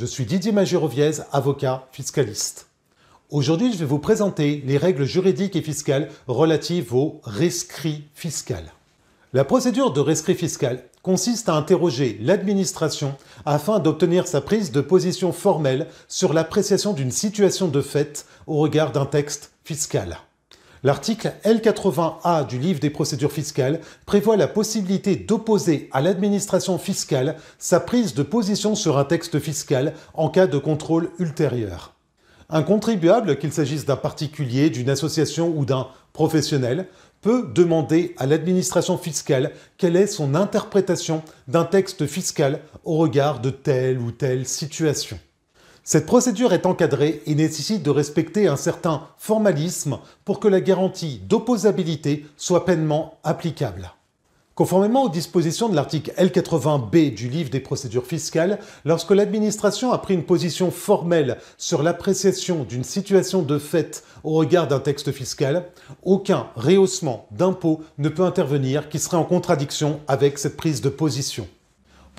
Je suis Didier Magiroviez, avocat fiscaliste. Aujourd'hui, je vais vous présenter les règles juridiques et fiscales relatives au rescrit fiscal. La procédure de rescrit fiscal consiste à interroger l'administration afin d'obtenir sa prise de position formelle sur l'appréciation d'une situation de fait au regard d'un texte fiscal. L'article L80A du livre des procédures fiscales prévoit la possibilité d'opposer à l'administration fiscale sa prise de position sur un texte fiscal en cas de contrôle ultérieur. Un contribuable, qu'il s'agisse d'un particulier, d'une association ou d'un professionnel, peut demander à l'administration fiscale quelle est son interprétation d'un texte fiscal au regard de telle ou telle situation. Cette procédure est encadrée et nécessite de respecter un certain formalisme pour que la garantie d'opposabilité soit pleinement applicable. Conformément aux dispositions de l'article L80B du livre des procédures fiscales, lorsque l'administration a pris une position formelle sur l'appréciation d'une situation de fait au regard d'un texte fiscal, aucun rehaussement d'impôt ne peut intervenir qui serait en contradiction avec cette prise de position.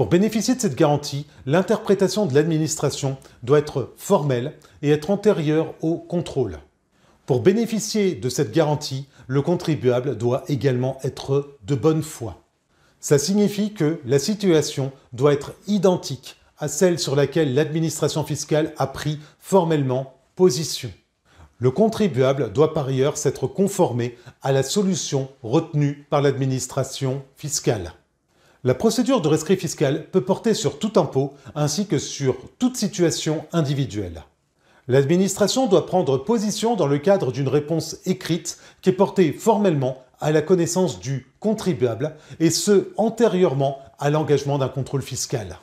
Pour bénéficier de cette garantie, l'interprétation de l'administration doit être formelle et être antérieure au contrôle. Pour bénéficier de cette garantie, le contribuable doit également être de bonne foi. Ça signifie que la situation doit être identique à celle sur laquelle l'administration fiscale a pris formellement position. Le contribuable doit par ailleurs s'être conformé à la solution retenue par l'administration fiscale. La procédure de rescrit fiscal peut porter sur tout impôt ainsi que sur toute situation individuelle. L'administration doit prendre position dans le cadre d'une réponse écrite qui est portée formellement à la connaissance du contribuable et ce antérieurement à l'engagement d'un contrôle fiscal.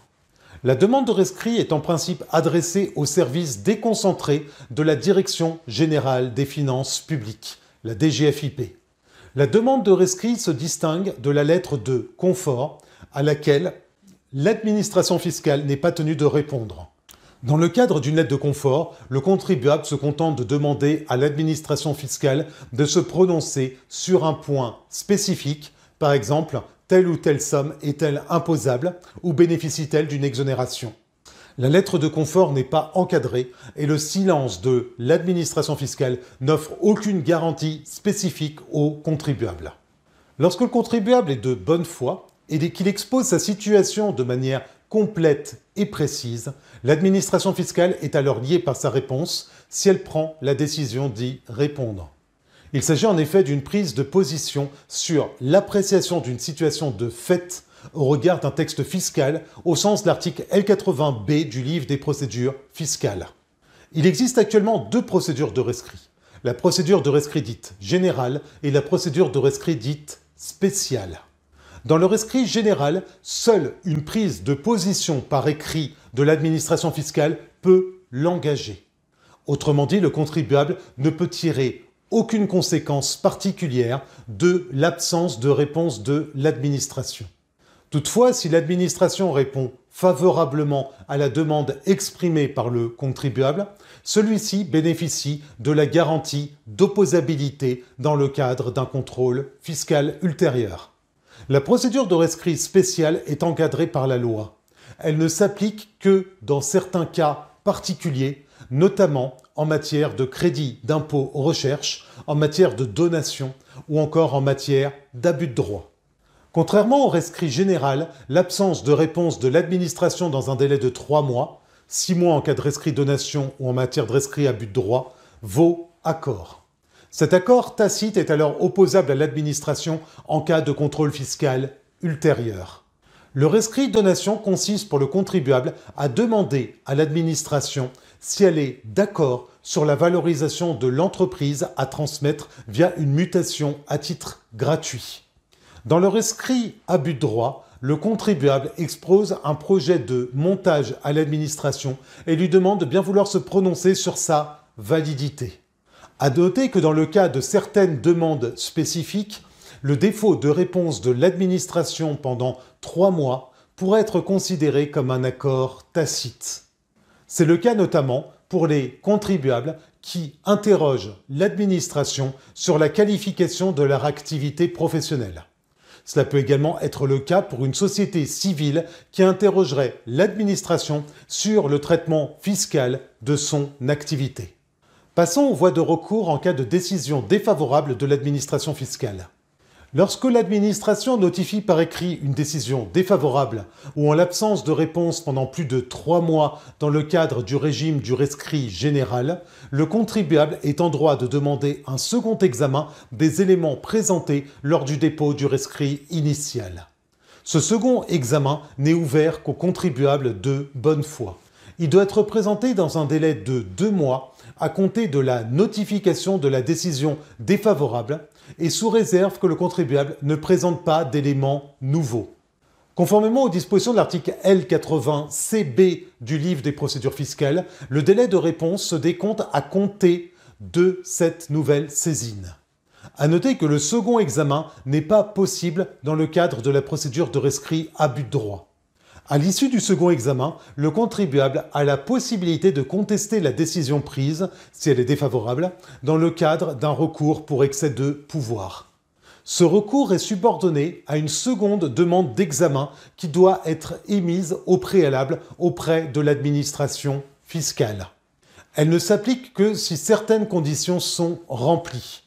La demande de rescrit est en principe adressée au service déconcentré de la Direction générale des finances publiques, la DGFIP. La demande de rescrit se distingue de la lettre de confort à laquelle l'administration fiscale n'est pas tenue de répondre. Dans le cadre d'une lettre de confort, le contribuable se contente de demander à l'administration fiscale de se prononcer sur un point spécifique, par exemple, telle ou telle somme est-elle imposable ou bénéficie-t-elle d'une exonération. La lettre de confort n'est pas encadrée et le silence de l'administration fiscale n'offre aucune garantie spécifique au contribuable. Lorsque le contribuable est de bonne foi, et qu'il expose sa situation de manière complète et précise, l'administration fiscale est alors liée par sa réponse si elle prend la décision d'y répondre. Il s'agit en effet d'une prise de position sur l'appréciation d'une situation de fait au regard d'un texte fiscal au sens de l'article L80B du livre des procédures fiscales. Il existe actuellement deux procédures de rescrit. La procédure de rescrit dite générale et la procédure de rescrit dite spéciale. Dans le rescrit général, seule une prise de position par écrit de l'administration fiscale peut l'engager. Autrement dit, le contribuable ne peut tirer aucune conséquence particulière de l'absence de réponse de l'administration. Toutefois, si l'administration répond favorablement à la demande exprimée par le contribuable, celui-ci bénéficie de la garantie d'opposabilité dans le cadre d'un contrôle fiscal ultérieur. La procédure de rescrit spécial est encadrée par la loi. Elle ne s'applique que dans certains cas particuliers, notamment en matière de crédit d'impôt recherche, en matière de donation ou encore en matière d'abus de droit. Contrairement au rescrit général, l'absence de réponse de l'administration dans un délai de trois mois, six mois en cas de rescrit donation ou en matière de rescrit abus de droit, vaut accord. Cet accord tacite est alors opposable à l'administration en cas de contrôle fiscal ultérieur. Le rescrit donation consiste pour le contribuable à demander à l'administration si elle est d'accord sur la valorisation de l'entreprise à transmettre via une mutation à titre gratuit. Dans le rescrit abus de droit, le contribuable expose un projet de montage à l'administration et lui demande de bien vouloir se prononcer sur sa validité. À noter que dans le cas de certaines demandes spécifiques, le défaut de réponse de l'administration pendant trois mois pourrait être considéré comme un accord tacite. C'est le cas notamment pour les contribuables qui interrogent l'administration sur la qualification de leur activité professionnelle. Cela peut également être le cas pour une société civile qui interrogerait l'administration sur le traitement fiscal de son activité. Passons aux voies de recours en cas de décision défavorable de l'administration fiscale. Lorsque l'administration notifie par écrit une décision défavorable ou en l'absence de réponse pendant plus de trois mois dans le cadre du régime du rescrit général, le contribuable est en droit de demander un second examen des éléments présentés lors du dépôt du rescrit initial. Ce second examen n'est ouvert qu'aux contribuables de bonne foi. Il doit être présenté dans un délai de deux mois à compter de la notification de la décision défavorable et sous réserve que le contribuable ne présente pas d'éléments nouveaux. Conformément aux dispositions de l'article L80CB du livre des procédures fiscales, le délai de réponse se décompte à compter de cette nouvelle saisine. À noter que le second examen n'est pas possible dans le cadre de la procédure de rescrit à but de droit. À l'issue du second examen, le contribuable a la possibilité de contester la décision prise, si elle est défavorable, dans le cadre d'un recours pour excès de pouvoir. Ce recours est subordonné à une seconde demande d'examen qui doit être émise au préalable auprès de l'administration fiscale. Elle ne s'applique que si certaines conditions sont remplies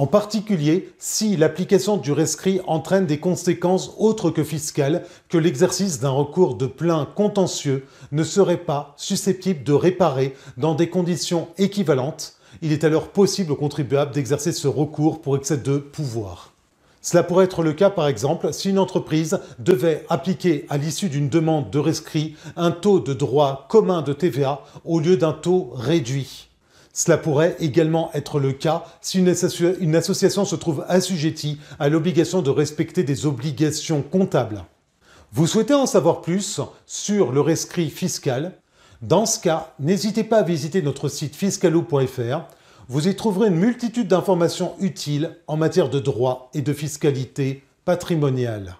en particulier si l'application du rescrit entraîne des conséquences autres que fiscales que l'exercice d'un recours de plein contentieux ne serait pas susceptible de réparer dans des conditions équivalentes, il est alors possible au contribuable d'exercer ce recours pour excès de pouvoir. Cela pourrait être le cas par exemple si une entreprise devait appliquer à l'issue d'une demande de rescrit un taux de droit commun de TVA au lieu d'un taux réduit. Cela pourrait également être le cas si une, association se trouve assujettie à l'obligation de respecter des obligations comptables. Vous souhaitez en savoir plus sur le rescrit fiscal? Dans ce cas, n'hésitez pas à visiter notre site fiscalo.fr. Vous y trouverez une multitude d'informations utiles en matière de droit et de fiscalité patrimoniale.